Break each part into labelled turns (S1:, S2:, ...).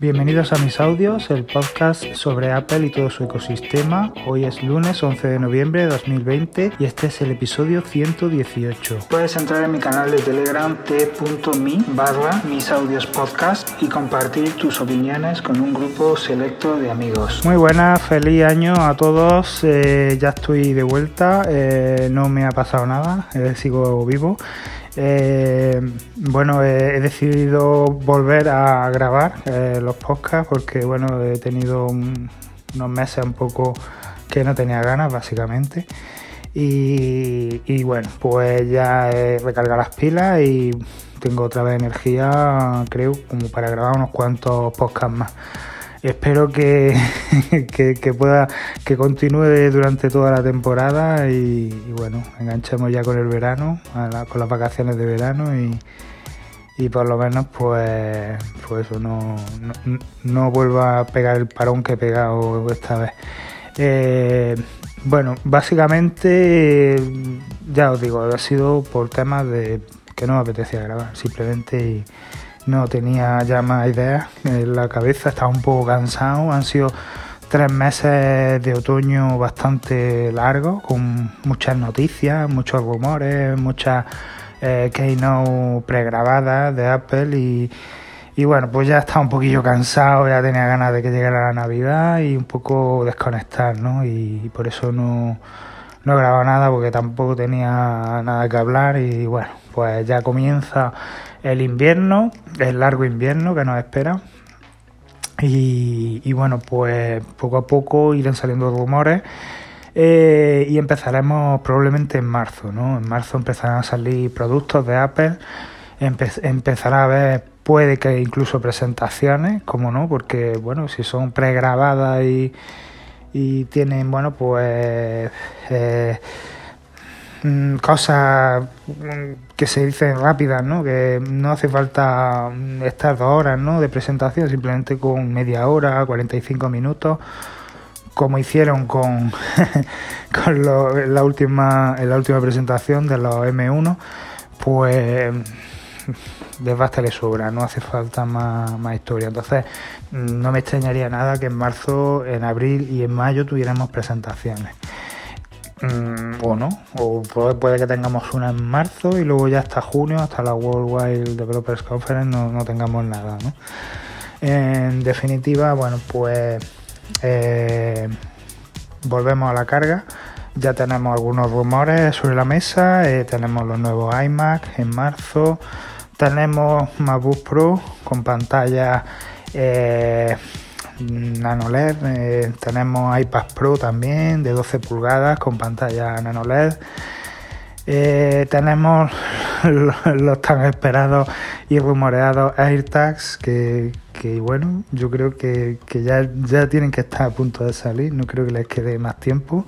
S1: Bienvenidos a mis audios, el podcast sobre Apple y todo su ecosistema. Hoy es lunes 11 de noviembre de 2020 y este es el episodio 118. Puedes entrar en mi canal de Telegram t.me barra mis audios podcast y compartir tus opiniones con un grupo selecto de amigos. Muy buenas, feliz año a todos. Eh, ya estoy de vuelta, eh, no me ha pasado nada, eh, sigo vivo. Eh, bueno, he decidido volver a grabar eh, los podcasts porque bueno, he tenido unos meses un poco que no tenía ganas, básicamente. Y, bueno, pues ya he recargado las pilas y tengo otra vez energía, creo, como para grabar unos cuantos podcasts más espero que, que, pueda que continúe durante toda la temporada y, bueno enganchemos ya con el verano con las vacaciones de verano y, y por lo menos pues pues eso no, no, vuelva a pegar el parón que he pegado esta vez. Eh, bueno básicamente ya os digo ha sido por temas de que no me apetecía grabar simplemente y no tenía ya más ideas en la cabeza, estaba un poco cansado, han sido tres meses de otoño bastante largos, con muchas noticias, muchos rumores, muchas eh, keynote pregrabadas de Apple y, y bueno, pues ya estaba un poquillo cansado, ya tenía ganas de que llegara la Navidad y un poco desconectar, ¿no? Y, por eso no, no he grabado nada porque tampoco tenía nada que hablar y bueno, pues ya comienza el invierno, el largo invierno que nos espera. Y, bueno, pues poco a poco irán saliendo rumores eh, y empezaremos probablemente en marzo, ¿no? En marzo empezarán a salir productos de Apple, empezará a haber, puede que incluso presentaciones, como no, porque bueno, si son pregrabadas y, y tienen, bueno, pues... Eh, cosas mm, que se dicen rápidas, ¿no? Que no hace falta mm, estar dos horas, ¿no? De presentación, simplemente con media hora, 45 minutos, como hicieron con, la última la última presentación de los M1, pues de basta sobra, no hace falta más historia. Entonces, no me extrañaría nada que en marzo, en abril y en mayo tuviéramos presentaciones. Mm, o no, o puede, que tengamos una en marzo y luego ya hasta junio, hasta la Worldwide Developers Conference, no, tengamos nada. ¿no? En definitiva, bueno, pues eh, volvemos a la carga. Ya tenemos algunos rumores sobre la mesa, eh, tenemos los nuevos iMac en marzo, tenemos MacBook Pro con pantalla eh, Nano LED, eh, tenemos iPad Pro también de 12 pulgadas con pantalla Nano LED. Eh, tenemos los, tan esperados y rumoreados AirTags que, bueno, yo creo que, ya, ya tienen que estar a punto de salir, no creo que les quede más tiempo.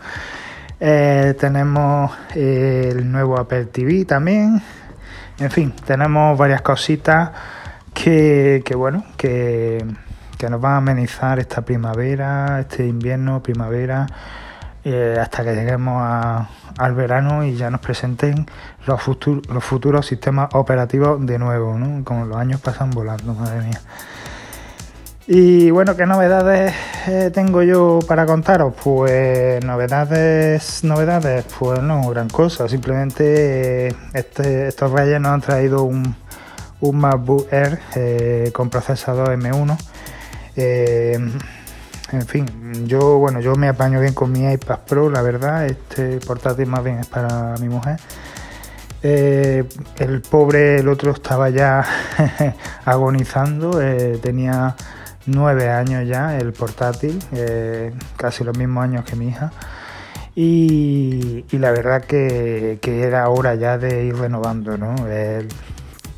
S1: Eh, tenemos el nuevo Apple TV también. En fin, tenemos varias cositas que, que bueno, que que nos van a amenizar esta primavera, este invierno, primavera, eh, hasta que lleguemos al verano y ya nos presenten los, los futuros sistemas operativos de nuevo, ¿no? Como los años pasan volando, madre mía. Y bueno, ¿qué novedades eh, tengo yo para contaros? Pues novedades, novedades, pues no, gran cosa. Simplemente eh, este, estos reyes nos han traído un, un MacBook Air con procesador M1 eh, en fin, yo bueno, yo me apaño bien con mi iPad Pro, la verdad, este portátil más bien es para mi mujer. Eh, el pobre, el otro estaba ya agonizando, eh, tenía nueve años ya el portátil, casi los mismos años que mi hija. Y, la verdad que, que, era hora ya de ir renovando, ¿no?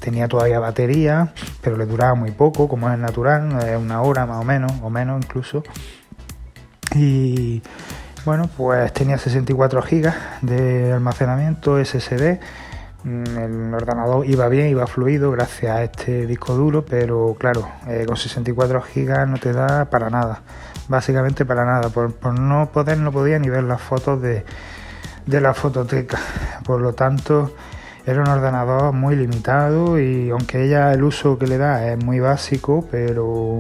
S1: Tenía todavía batería, pero le duraba muy poco, como es natural, una hora más o menos, o menos incluso. Y bueno, pues tenía 64 GB de almacenamiento SSD. Mm, el ordenador iba bien, iba fluido gracias a este disco duro, pero claro, eh, con 64 GB no te da para nada, básicamente para nada. Por, no poder, no podía ni ver las fotos de, de la fototeca. Por lo tanto, era un ordenador muy limitado y aunque ella el uso que le da es muy básico, pero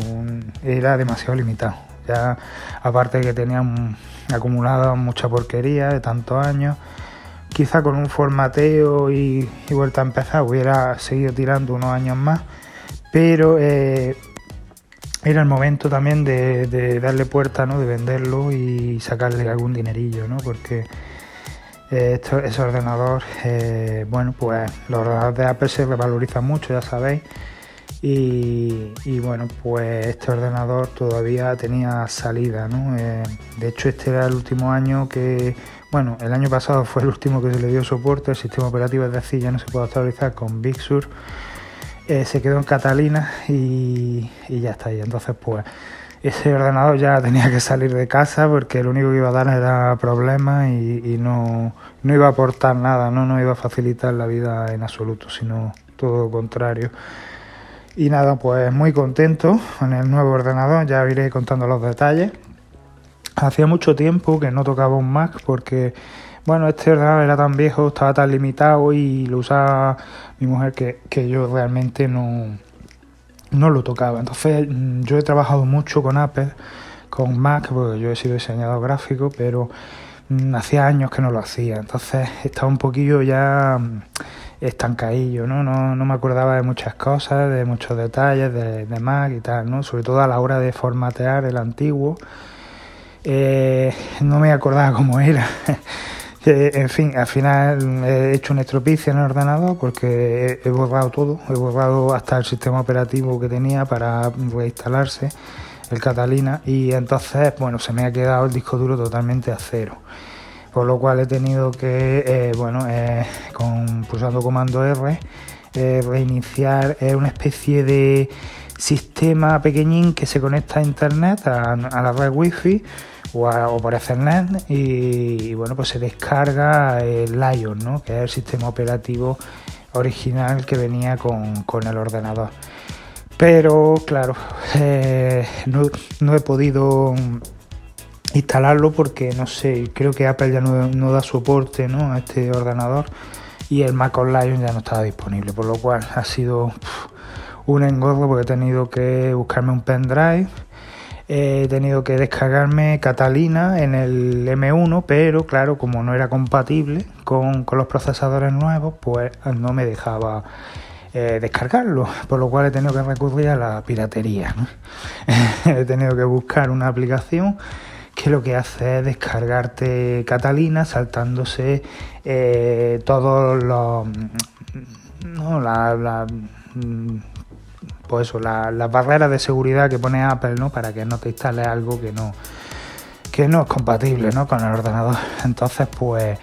S1: era demasiado limitado. Ya aparte de que tenía acumulado mucha porquería de tantos años, quizá con un formateo y, vuelta a empezar hubiera seguido tirando unos años más, pero eh, era el momento también de, darle puerta, ¿no? de venderlo y sacarle algún dinerillo, ¿no? porque eh, ese ordenador, eh, bueno, pues los ordenadores de Apple se revalorizan mucho, ya sabéis. Y, bueno, pues este ordenador todavía tenía salida, ¿no? Eh, de hecho, este era el último año que, bueno, el año pasado fue el último que se le dio soporte, el sistema operativo es decir, ya no se puede actualizar con Big Sur. se quedó en Catalina y, y ya está ahí. Entonces, pues ese ordenador ya tenía que salir de casa porque lo único que iba a dar era problemas y, no, no, iba a aportar nada, ¿no? no iba a facilitar la vida en absoluto, sino todo lo contrario. Y nada, pues muy contento con el nuevo ordenador, ya iré contando los detalles. Hacía mucho tiempo que no tocaba un Mac porque, bueno, este ordenador era tan viejo, estaba tan limitado y lo usaba mi mujer que, que yo realmente no, no lo tocaba. Entonces mm, yo he trabajado mucho con Apple, con Mac, porque yo he sido diseñador gráfico, pero mm, hacía años que no lo hacía. Entonces estaba un poquillo ya mm, estancadillo, ¿no? ¿no? No me acordaba de muchas cosas, de muchos detalles de, Mac y tal, ¿no? Sobre todo a la hora de formatear el antiguo. Eh, no me acordaba cómo era. En fin, al final he hecho un estropicio en el ordenador porque he, borrado todo, he borrado hasta el sistema operativo que tenía para reinstalarse, el Catalina, y entonces, bueno, se me ha quedado el disco duro totalmente a cero. Por lo cual he tenido que, eh, bueno, eh, con, pulsando comando R, eh, reiniciar una especie de sistema pequeñín que se conecta a internet, a, a la red wifi o, por Ethernet y, bueno pues se descarga el Lion ¿no? que es el sistema operativo original que venía con, el ordenador pero claro eh, no, he podido instalarlo porque no sé creo que Apple ya no, da soporte ¿no? a este ordenador y el Mac on Lion ya no estaba disponible por lo cual ha sido un engorro porque he tenido que buscarme un pendrive he tenido que descargarme Catalina en el M1, pero claro, como no era compatible con, los procesadores nuevos, pues no me dejaba eh, descargarlo, por lo cual he tenido que recurrir a la piratería. he tenido que buscar una aplicación que lo que hace es descargarte Catalina saltándose eh, todos los... No, la, pues eso, las barreras de seguridad que pone Apple, ¿no? Para que no te instale algo que no, que no es compatible, ¿no? Con el ordenador. Entonces, pues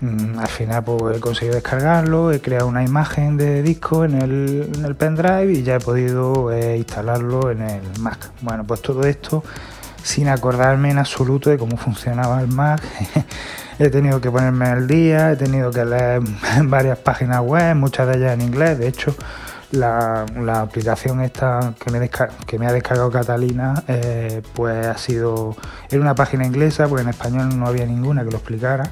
S1: mm, al final pues, he conseguido descargarlo, he creado una imagen de disco en el, pendrive y ya he podido eh, instalarlo en el Mac. Bueno, pues todo esto sin acordarme en absoluto de cómo funcionaba el Mac. he tenido que ponerme al día, he tenido que leer varias páginas web, muchas de ellas en inglés. De hecho, la, aplicación esta que me, ha descargado Catalina, eh, pues ha sido, era una página inglesa, porque en español no había ninguna que lo explicara.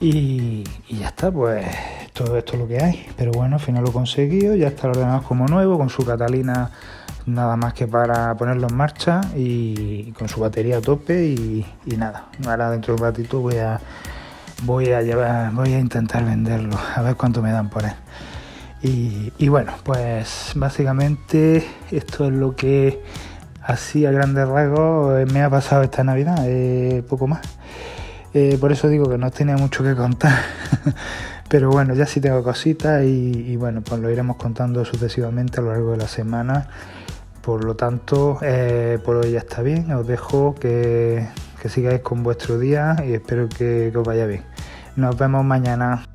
S1: Y, ya está, pues todo esto es lo que hay. Pero bueno, al final lo he conseguido, ya está ordenado como nuevo, con su Catalina nada más que para ponerlo en marcha y con su batería a tope y, y nada. Ahora dentro de un ratito voy a voy a llevar, voy a intentar venderlo, a ver cuánto me dan por él. Y, bueno, pues básicamente esto es lo que así a grandes rasgos eh, me ha pasado esta Navidad, eh, poco más. Eh, por eso digo que no tenía mucho que contar. Pero bueno, ya sí tengo cositas y, bueno, pues lo iremos contando sucesivamente a lo largo de la semana. Por lo tanto, por hoy ya está bien. Os dejo que, sigáis con vuestro día y espero que os vaya bien. Nos vemos mañana.